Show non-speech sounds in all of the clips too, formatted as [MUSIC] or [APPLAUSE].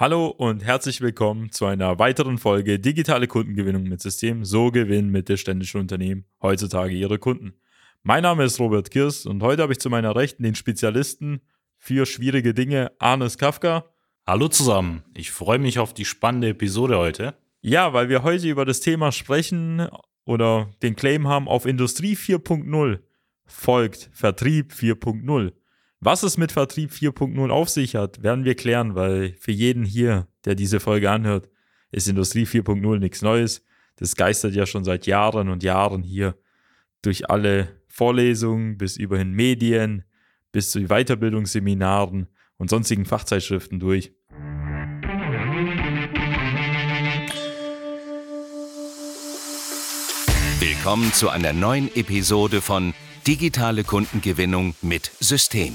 Hallo und herzlich willkommen zu einer weiteren Folge Digitale Kundengewinnung mit System. So gewinnen mittelständische Unternehmen heutzutage ihre Kunden. Mein Name ist Robert Kirs und heute habe ich zu meiner Rechten den Spezialisten für schwierige Dinge, Arnes Kafka. Hallo zusammen, ich freue mich auf die spannende Episode heute. Ja, weil wir heute über das Thema sprechen oder den Claim haben, auf Industrie 4.0 folgt Vertrieb 4.0. Was es mit Vertrieb 4.0 auf sich hat, werden wir klären, weil für jeden hier, der diese Folge anhört, ist Industrie 4.0 nichts Neues. Das geistert ja schon seit Jahren und Jahren hier durch alle Vorlesungen bis überhin Medien, bis zu Weiterbildungsseminaren und sonstigen Fachzeitschriften durch. Willkommen zu einer neuen Episode von Digitale Kundengewinnung mit System.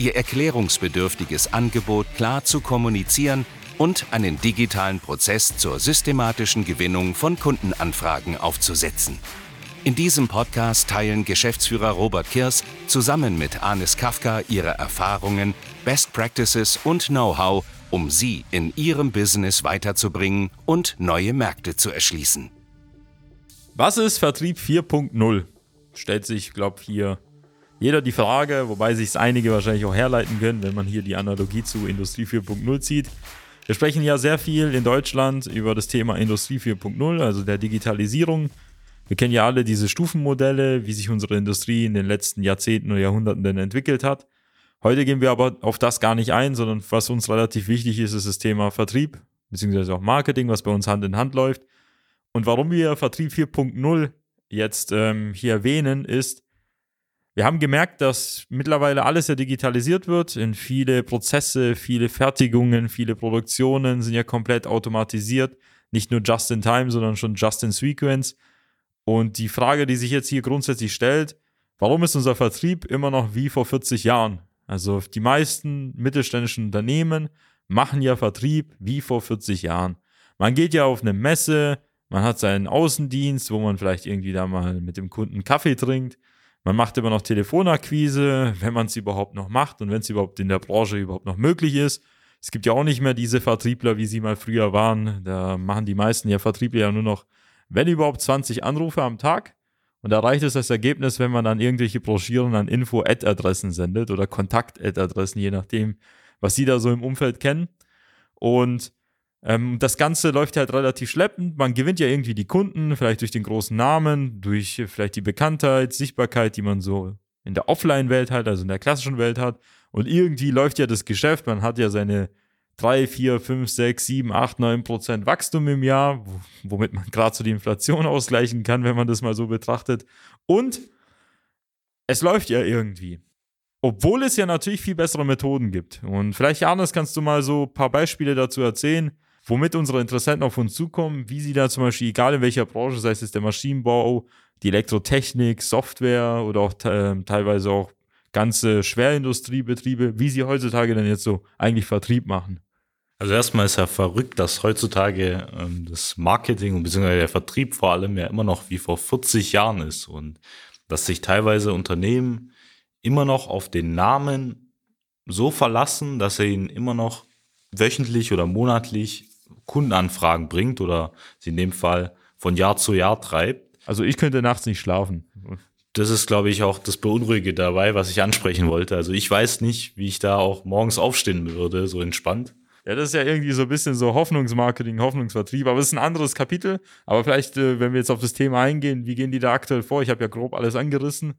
ihr erklärungsbedürftiges Angebot klar zu kommunizieren und einen digitalen Prozess zur systematischen Gewinnung von Kundenanfragen aufzusetzen. In diesem Podcast teilen Geschäftsführer Robert Kirs zusammen mit Anis Kafka ihre Erfahrungen, Best Practices und Know-how, um sie in ihrem Business weiterzubringen und neue Märkte zu erschließen. Was ist Vertrieb 4.0? Stellt sich, glaube ich, hier jeder die Frage, wobei sich einige wahrscheinlich auch herleiten können, wenn man hier die Analogie zu Industrie 4.0 zieht. Wir sprechen ja sehr viel in Deutschland über das Thema Industrie 4.0, also der Digitalisierung. Wir kennen ja alle diese Stufenmodelle, wie sich unsere Industrie in den letzten Jahrzehnten oder Jahrhunderten denn entwickelt hat. Heute gehen wir aber auf das gar nicht ein, sondern was uns relativ wichtig ist, ist das Thema Vertrieb, beziehungsweise auch Marketing, was bei uns Hand in Hand läuft. Und warum wir Vertrieb 4.0 jetzt ähm, hier erwähnen, ist, wir haben gemerkt, dass mittlerweile alles ja digitalisiert wird. In viele Prozesse, viele Fertigungen, viele Produktionen sind ja komplett automatisiert. Nicht nur just in time, sondern schon just in sequence. Und die Frage, die sich jetzt hier grundsätzlich stellt, warum ist unser Vertrieb immer noch wie vor 40 Jahren? Also die meisten mittelständischen Unternehmen machen ja Vertrieb wie vor 40 Jahren. Man geht ja auf eine Messe, man hat seinen Außendienst, wo man vielleicht irgendwie da mal mit dem Kunden Kaffee trinkt. Man macht immer noch Telefonakquise, wenn man es überhaupt noch macht und wenn es überhaupt in der Branche überhaupt noch möglich ist. Es gibt ja auch nicht mehr diese Vertriebler, wie sie mal früher waren. Da machen die meisten ja Vertriebler ja nur noch, wenn überhaupt 20 Anrufe am Tag. Und da reicht es als Ergebnis, wenn man dann irgendwelche Broschüren an Info-Ad-Adressen sendet oder Kontakt-Ad-Adressen, je nachdem, was sie da so im Umfeld kennen. Und ähm, das Ganze läuft halt relativ schleppend. Man gewinnt ja irgendwie die Kunden, vielleicht durch den großen Namen, durch vielleicht die Bekanntheit, Sichtbarkeit, die man so in der Offline-Welt hat, also in der klassischen Welt hat. Und irgendwie läuft ja das Geschäft. Man hat ja seine 3, 4, 5, 6, 7, 8, 9 Prozent Wachstum im Jahr, womit man gerade so die Inflation [LAUGHS] ausgleichen kann, wenn man das mal so betrachtet. Und es läuft ja irgendwie. Obwohl es ja natürlich viel bessere Methoden gibt. Und vielleicht, Janis, kannst du mal so ein paar Beispiele dazu erzählen, womit unsere Interessenten auf uns zukommen, wie sie da zum Beispiel, egal in welcher Branche, sei es der Maschinenbau, die Elektrotechnik, Software oder auch äh, teilweise auch ganze Schwerindustriebetriebe, wie sie heutzutage denn jetzt so eigentlich Vertrieb machen. Also erstmal ist ja verrückt, dass heutzutage ähm, das Marketing bzw. der Vertrieb vor allem ja immer noch wie vor 40 Jahren ist und dass sich teilweise Unternehmen immer noch auf den Namen so verlassen, dass er ihnen immer noch wöchentlich oder monatlich Kundenanfragen bringt oder sie in dem Fall von Jahr zu Jahr treibt. Also ich könnte nachts nicht schlafen. Das ist, glaube ich, auch das Beunruhige dabei, was ich ansprechen wollte. Also ich weiß nicht, wie ich da auch morgens aufstehen würde, so entspannt. Ja, das ist ja irgendwie so ein bisschen so Hoffnungsmarketing, Hoffnungsvertrieb, aber es ist ein anderes Kapitel. Aber vielleicht, äh, wenn wir jetzt auf das Thema eingehen, wie gehen die da aktuell vor? Ich habe ja grob alles angerissen.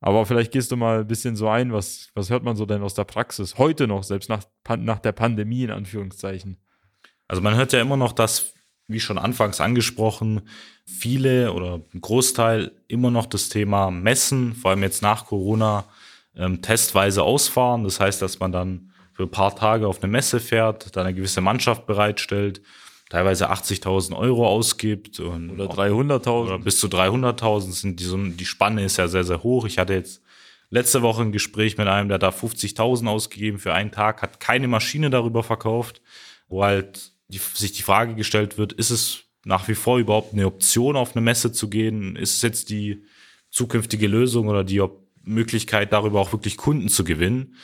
Aber vielleicht gehst du mal ein bisschen so ein, was, was hört man so denn aus der Praxis heute noch, selbst nach, nach der Pandemie in Anführungszeichen? Also man hört ja immer noch, dass, wie schon anfangs angesprochen, viele oder ein Großteil immer noch das Thema Messen, vor allem jetzt nach Corona, ähm, testweise ausfahren. Das heißt, dass man dann für ein paar Tage auf eine Messe fährt, da eine gewisse Mannschaft bereitstellt, teilweise 80.000 Euro ausgibt und Oder 300.000. oder bis zu 300.000 sind die, so, die Spanne ist ja sehr, sehr hoch. Ich hatte jetzt letzte Woche ein Gespräch mit einem, der da 50.000 ausgegeben für einen Tag, hat keine Maschine darüber verkauft, wo halt die, sich die Frage gestellt wird, ist es nach wie vor überhaupt eine Option, auf eine Messe zu gehen? Ist es jetzt die zukünftige Lösung oder die Möglichkeit, darüber auch wirklich Kunden zu gewinnen?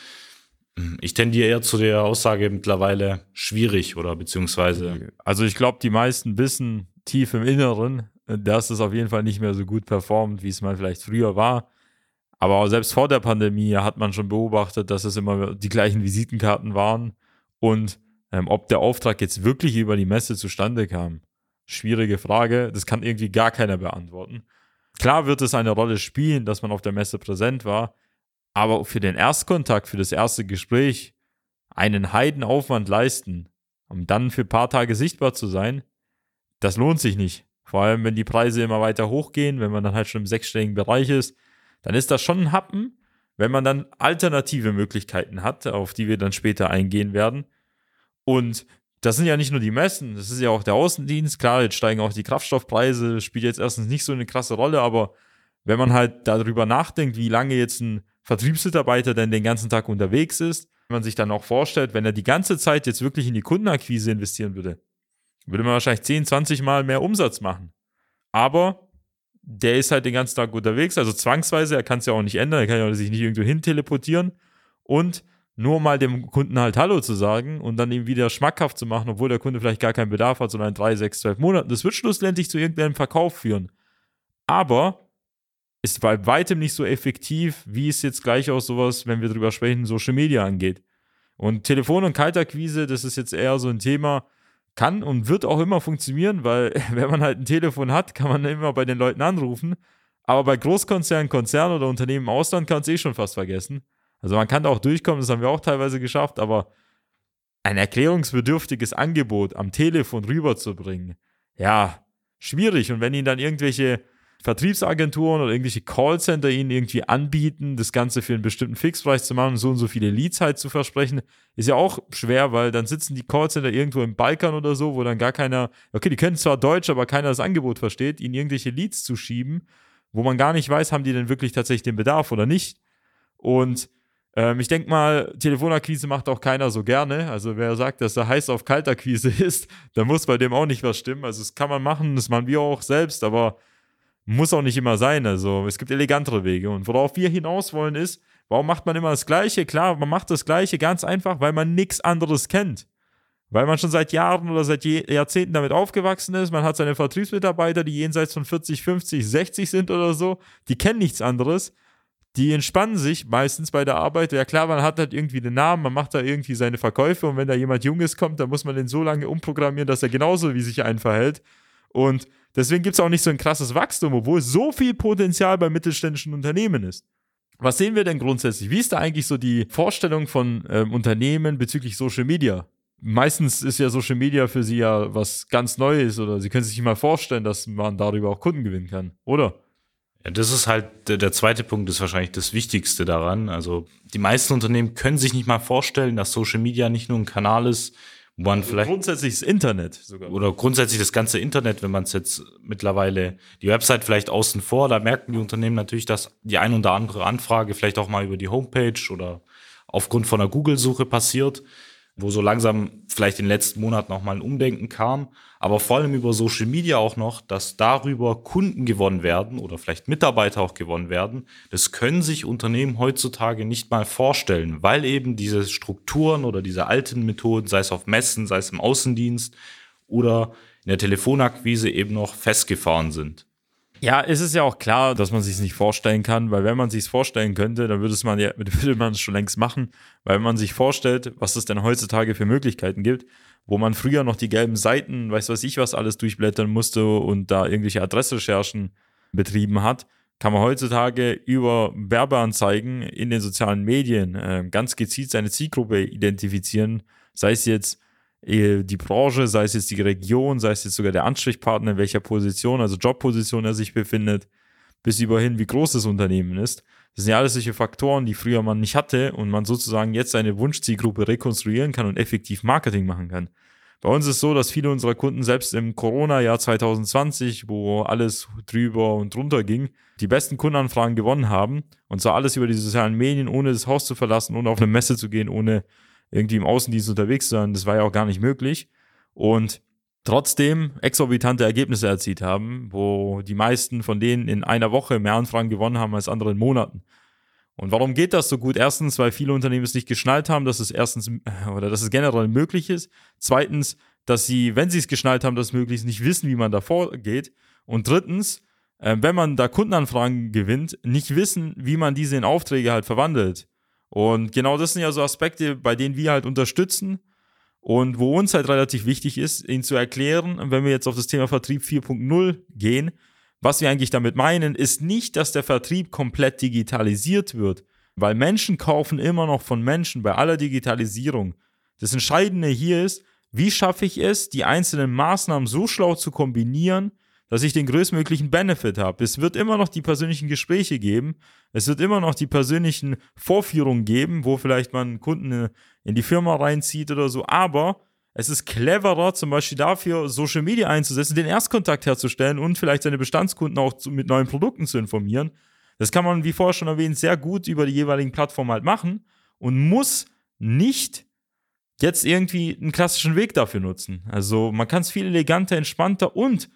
Ich tendiere eher zu der Aussage mittlerweile schwierig oder beziehungsweise Also ich glaube, die meisten wissen tief im Inneren, äh, dass es auf jeden Fall nicht mehr so gut performt, wie es mal vielleicht früher war. Aber selbst vor der Pandemie hat man schon beobachtet, dass es immer die gleichen Visitenkarten waren. Und ähm, ob der Auftrag jetzt wirklich über die Messe zustande kam, schwierige Frage. Das kann irgendwie gar keiner beantworten. Klar wird es eine Rolle spielen, dass man auf der Messe präsent war, aber für den Erstkontakt, für das erste Gespräch, einen Heidenaufwand leisten, um dann für ein paar Tage sichtbar zu sein, das lohnt sich nicht. Vor allem, wenn die Preise immer weiter hochgehen, wenn man dann halt schon im sechsstelligen Bereich ist, dann ist das schon ein Happen, wenn man dann alternative Möglichkeiten hat, auf die wir dann später eingehen werden. Und das sind ja nicht nur die Messen, das ist ja auch der Außendienst. Klar, jetzt steigen auch die Kraftstoffpreise, spielt jetzt erstens nicht so eine krasse Rolle, aber wenn man halt darüber nachdenkt, wie lange jetzt ein Vertriebsmitarbeiter denn den ganzen Tag unterwegs ist, wenn man sich dann auch vorstellt, wenn er die ganze Zeit jetzt wirklich in die Kundenakquise investieren würde, würde man wahrscheinlich 10, 20 Mal mehr Umsatz machen. Aber der ist halt den ganzen Tag unterwegs, also zwangsweise, er kann es ja auch nicht ändern, er kann ja sich nicht irgendwo hin teleportieren und nur mal dem Kunden halt Hallo zu sagen und dann ihm wieder schmackhaft zu machen, obwohl der Kunde vielleicht gar keinen Bedarf hat, sondern in drei, sechs, zwölf Monaten. Das wird schlussendlich zu irgendeinem Verkauf führen. Aber ist bei weitem nicht so effektiv, wie es jetzt gleich auch sowas, wenn wir drüber sprechen, Social Media angeht. Und Telefon- und Kaltakquise, das ist jetzt eher so ein Thema, kann und wird auch immer funktionieren, weil [LAUGHS] wenn man halt ein Telefon hat, kann man immer bei den Leuten anrufen. Aber bei Großkonzernen, Konzernen oder Unternehmen im Ausland kann es eh schon fast vergessen. Also man kann da auch durchkommen, das haben wir auch teilweise geschafft, aber ein erklärungsbedürftiges Angebot am Telefon rüberzubringen, ja, schwierig. Und wenn ihnen dann irgendwelche Vertriebsagenturen oder irgendwelche Callcenter ihnen irgendwie anbieten, das Ganze für einen bestimmten Fixpreis zu machen und so und so viele Leads halt zu versprechen, ist ja auch schwer, weil dann sitzen die Callcenter irgendwo im Balkan oder so, wo dann gar keiner, okay, die können zwar Deutsch, aber keiner das Angebot versteht, ihnen irgendwelche Leads zu schieben, wo man gar nicht weiß, haben die denn wirklich tatsächlich den Bedarf oder nicht. Und ähm, ich denke mal, Telefonakquise macht auch keiner so gerne. Also wer sagt, dass er heiß auf Kaltakquise [LAUGHS] ist, dann muss bei dem auch nicht was stimmen. Also das kann man machen, das machen wir auch selbst, aber muss auch nicht immer sein. Also es gibt elegantere Wege. Und worauf wir hinaus wollen ist, warum macht man immer das Gleiche? Klar, man macht das Gleiche ganz einfach, weil man nichts anderes kennt. Weil man schon seit Jahren oder seit Jahrzehnten damit aufgewachsen ist. Man hat seine Vertriebsmitarbeiter, die jenseits von 40, 50, 60 sind oder so. Die kennen nichts anderes. Die entspannen sich meistens bei der Arbeit. Ja klar, man hat halt irgendwie den Namen, man macht da irgendwie seine Verkäufe und wenn da jemand Junges kommt, dann muss man den so lange umprogrammieren, dass er genauso wie sich einen verhält. Und deswegen gibt es auch nicht so ein krasses Wachstum, obwohl so viel Potenzial bei mittelständischen Unternehmen ist. Was sehen wir denn grundsätzlich? Wie ist da eigentlich so die Vorstellung von ähm, Unternehmen bezüglich Social Media? Meistens ist ja Social Media für sie ja was ganz Neues oder sie können sich nicht mal vorstellen, dass man darüber auch Kunden gewinnen kann, oder? Ja, das ist halt der, zweite Punkt, ist wahrscheinlich das Wichtigste daran. Also die meisten Unternehmen können sich nicht mal vorstellen, dass Social Media nicht nur ein Kanal ist, wo man vielleicht Grundsätzlich das Internet sogar. oder grundsätzlich das ganze Internet, wenn man es jetzt mittlerweile die Website vielleicht außen vor, da merken die Unternehmen natürlich, dass die ein oder andere Anfrage vielleicht auch mal über die Homepage oder aufgrund von einer Google-Suche passiert, wo so langsam vielleicht in den letzten Monaten auch mal ein Umdenken kam, aber vor allem über Social Media auch noch, dass darüber Kunden gewonnen werden oder vielleicht Mitarbeiter auch gewonnen werden, das können sich Unternehmen heutzutage nicht mal vorstellen, weil eben diese Strukturen oder diese alten Methoden, sei es auf Messen, sei es im Außendienst oder in der Telefonakquise eben noch festgefahren sind. Ja, es ist ja auch klar, dass man sich nicht vorstellen kann, weil wenn man sich vorstellen könnte, dann würde es man ja, [LAUGHS] würde man es schon längst machen, weil man sich vorstellt, was es denn heutzutage für Möglichkeiten gibt, wo man früher noch die gelben Seiten, weiß was ich was alles durchblättern musste und da irgendwelche Adressrecherchen betrieben hat, kann man heutzutage über Werbeanzeigen in den sozialen Medien äh, ganz gezielt seine Zielgruppe identifizieren, sei es jetzt die Branche, sei es jetzt die Region, sei es jetzt sogar der Ansprechpartner, in welcher Position, also Jobposition er sich befindet, bis überhin, wie groß das Unternehmen ist. Das sind ja alles solche Faktoren, die früher man nicht hatte und man sozusagen jetzt seine Wunschzielgruppe rekonstruieren kann und effektiv Marketing machen kann. Bei uns ist es so, dass viele unserer Kunden selbst im Corona-Jahr 2020, wo alles drüber und drunter ging, die besten Kundenanfragen gewonnen haben. Und zwar alles über die sozialen Medien, ohne das Haus zu verlassen, ohne auf eine Messe zu gehen, ohne irgendwie im Außendienst unterwegs sein. Das war ja auch gar nicht möglich. Und trotzdem exorbitante Ergebnisse erzielt haben, wo die meisten von denen in einer Woche mehr Anfragen gewonnen haben als andere in Monaten. Und warum geht das so gut? Erstens, weil viele Unternehmen es nicht geschnallt haben, dass es erstens [LAUGHS] oder dass es generell möglich ist. Zweitens, dass sie, wenn sie es geschnallt haben, dass es möglich ist, nicht wissen, wie man da vorgeht. Und drittens, äh, wenn man da Kundenanfragen gewinnt, nicht wissen, wie man diese in Aufträge halt verwandelt. Und genau das sind ja so Aspekte, bei denen wir halt unterstützen und wo uns halt relativ wichtig ist, ihnen zu erklären, wenn wir jetzt auf das Thema Vertrieb 4.0 gehen, was wir eigentlich damit meinen, ist nicht, dass der Vertrieb komplett digitalisiert wird, weil Menschen kaufen immer noch von Menschen bei aller Digitalisierung. Das Entscheidende hier ist, wie schaffe ich es, die einzelnen Maßnahmen so schlau zu kombinieren, dass ich den größtmöglichen Benefit habe. Es wird immer noch die persönlichen Gespräche geben. Es wird immer noch die persönlichen Vorführungen geben, wo vielleicht man Kunden in die Firma reinzieht oder so. Aber es ist cleverer, zum Beispiel dafür Social Media einzusetzen, den Erstkontakt herzustellen und vielleicht seine Bestandskunden auch zu, mit neuen Produkten zu informieren. Das kann man, wie vorher schon erwähnt, sehr gut über die jeweiligen Plattformen halt machen und muss nicht jetzt irgendwie einen klassischen Weg dafür nutzen. Also man kann es viel eleganter, entspannter und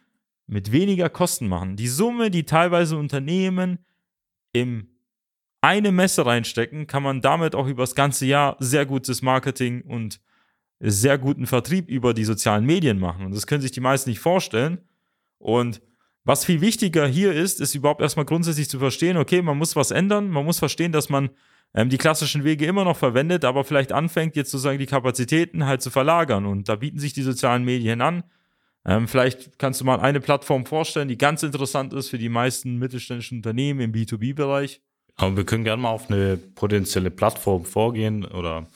mit weniger Kosten machen. Die Summe, die teilweise Unternehmen im eine Messe reinstecken, kann man damit auch über das ganze Jahr sehr gutes Marketing und sehr guten Vertrieb über die sozialen Medien machen. Und das können sich die meisten nicht vorstellen. Und was viel wichtiger hier ist, ist überhaupt erstmal grundsätzlich zu verstehen, okay, man muss was ändern, man muss verstehen, dass man ähm, die klassischen Wege immer noch verwendet, aber vielleicht anfängt, jetzt sozusagen die Kapazitäten halt zu verlagern. Und da bieten sich die sozialen Medien an. Ähm, vielleicht kannst du mal eine Plattform vorstellen, die ganz interessant ist für die meisten mittelständischen Unternehmen im B2B-Bereich. Aber wir können gerne mal auf eine potenzielle Plattform vorgehen oder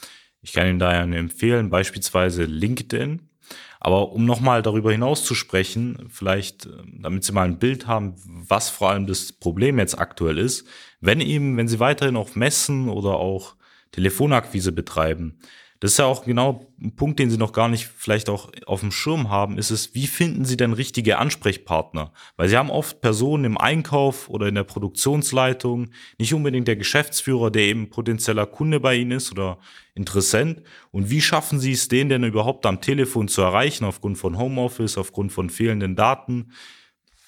ich kann Ihnen daher empfehlen, beispielsweise LinkedIn. Aber um nochmal darüber hinaus zu sprechen, vielleicht, ähm, damit Sie mal ein Bild haben, was vor allem das Problem jetzt aktuell ist, wenn eben, wenn Sie weiterhin auf Messen oder auch Telefonakquise betreiben, das ist ja auch genau ein Punkt, den Sie noch gar nicht vielleicht auch auf dem Schirm haben, ist es, wie finden Sie denn richtige Ansprechpartner? Weil Sie haben oft Personen im Einkauf oder in der Produktionsleitung, nicht unbedingt der Geschäftsführer, der eben potenzieller Kunde bei Ihnen ist oder Interessent. Und wie schaffen Sie es, den denn überhaupt am Telefon zu erreichen, aufgrund von Homeoffice, aufgrund von fehlenden Daten?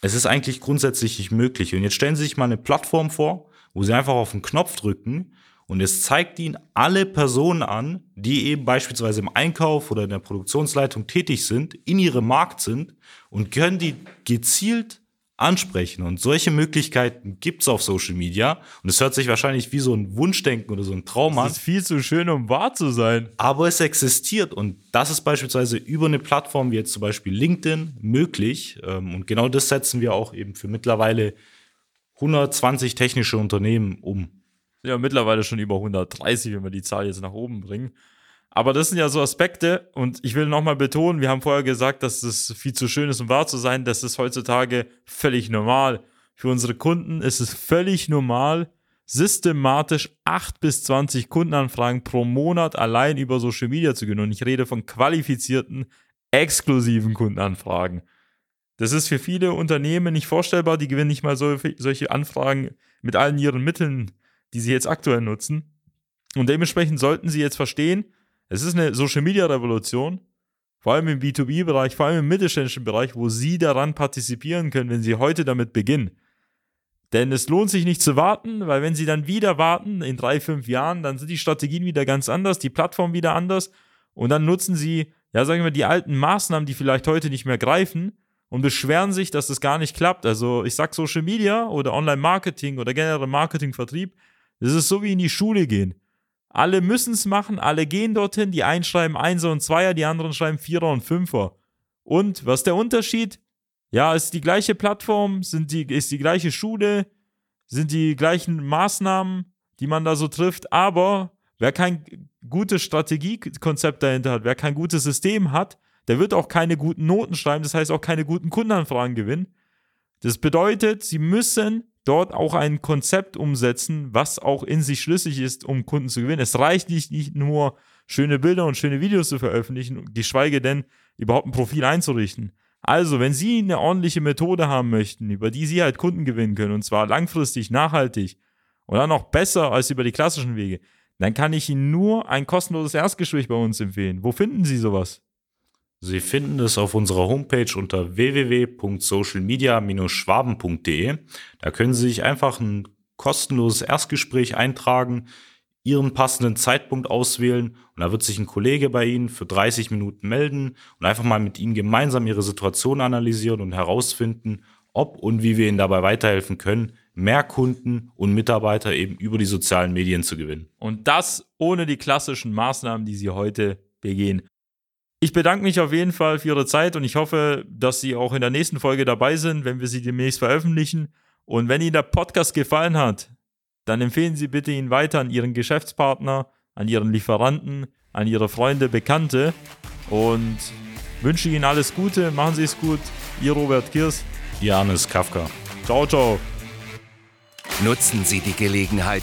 Es ist eigentlich grundsätzlich nicht möglich. Und jetzt stellen Sie sich mal eine Plattform vor, wo Sie einfach auf den Knopf drücken und es zeigt Ihnen alle Personen an, die eben beispielsweise im Einkauf oder in der Produktionsleitung tätig sind, in ihrem Markt sind und können die gezielt ansprechen. Und solche Möglichkeiten gibt's auf Social Media. Und es hört sich wahrscheinlich wie so ein Wunschdenken oder so ein Traum an. Das ist viel zu schön, um wahr zu sein. Aber es existiert. Und das ist beispielsweise über eine Plattform wie jetzt zum Beispiel LinkedIn möglich. Ähm, und genau das setzen wir auch eben für mittlerweile 120 technische Unternehmen um ja mittlerweile schon über 130, wenn wir die Zahl jetzt nach oben bringen. Aber das sind ja so Aspekte und ich will nochmal betonen, wir haben vorher gesagt, dass es viel zu schön ist, um wahr zu sein. Das ist heutzutage völlig normal. Für unsere Kunden ist es völlig normal, systematisch 8 bis 20 Kundenanfragen pro Monat allein über Social Media zu gewinnen. Und ich rede von qualifizierten, exklusiven Kundenanfragen. Das ist für viele Unternehmen nicht vorstellbar. Die gewinnen nicht mal so, solche Anfragen mit allen ihren Mitteln die sie jetzt aktuell nutzen. Und dementsprechend sollten sie jetzt verstehen, es ist eine Social Media Revolution, vor allem im B2B-Bereich, vor allem im mittelständischen Bereich, wo sie daran partizipieren können, wenn sie heute damit beginnen. Denn es lohnt sich nicht zu warten, weil wenn sie dann wieder warten, in drei, fünf Jahren, dann sind die Strategien wieder ganz anders, die Plattform wieder anders und dann nutzen sie, ja, sagen wir, die alten Maßnahmen, die vielleicht heute nicht mehr greifen und beschweren sich, dass das gar nicht klappt. Also ich sag Social Media oder Online-Marketing oder generell Marketing, Das ist so wie in die Schule gehen. Alle müssen es machen, alle gehen dorthin, die einen schreiben Einser und Zweier, die anderen schreiben Vierer und Fünfer. Und was ist der Unterschied? Ja, ist die gleiche Plattform, sind die, ist die gleiche Schule, sind die gleichen Maßnahmen, die man da so trifft, aber wer kein gutes Strategiekonzept dahinter hat, wer kein gutes System hat, der wird auch keine guten Noten schreiben, das heißt auch keine guten Kundenanfragen gewinnen. Das bedeutet, sie müssen dort auch ein Konzept umsetzen, was auch in sich schlüssig ist, um Kunden zu gewinnen. Es reicht nicht, nicht nur schöne Bilder und schöne Videos zu veröffentlichen, geschweige denn überhaupt ein Profil einzurichten. Also, wenn Sie eine ordentliche Methode haben möchten, über die Sie halt Kunden gewinnen können, und zwar langfristig, nachhaltig und dann noch besser als über die klassischen Wege, dann kann ich Ihnen nur ein kostenloses Erstgespräch bei uns empfehlen. Wo finden Sie sowas? Sie finden es auf unserer Homepage unter www.socialmedia-schwaben.de. Da können Sie sich einfach ein kostenloses Erstgespräch eintragen, Ihren passenden Zeitpunkt auswählen und da wird sich ein Kollege bei Ihnen für 30 Minuten melden und einfach mal mit Ihnen gemeinsam Ihre Situation analysieren und herausfinden, ob und wie wir Ihnen dabei weiterhelfen können, mehr Kunden und Mitarbeiter eben über die sozialen Medien zu gewinnen. Und das ohne die klassischen Maßnahmen, die Sie heute begehen. Ich bedanke mich auf jeden Fall für Ihre Zeit und ich hoffe, dass Sie auch in der nächsten Folge dabei sind, wenn wir sie demnächst veröffentlichen. Und wenn Ihnen der Podcast gefallen hat, dann empfehlen Sie bitte ihn weiter an Ihren Geschäftspartner, an Ihren Lieferanten, an Ihre Freunde, Bekannte und wünsche Ihnen alles Gute. Machen Sie es gut. Ihr Robert Kirs. Janis Kafka. Ciao, ciao. Nutzen Sie die Gelegenheit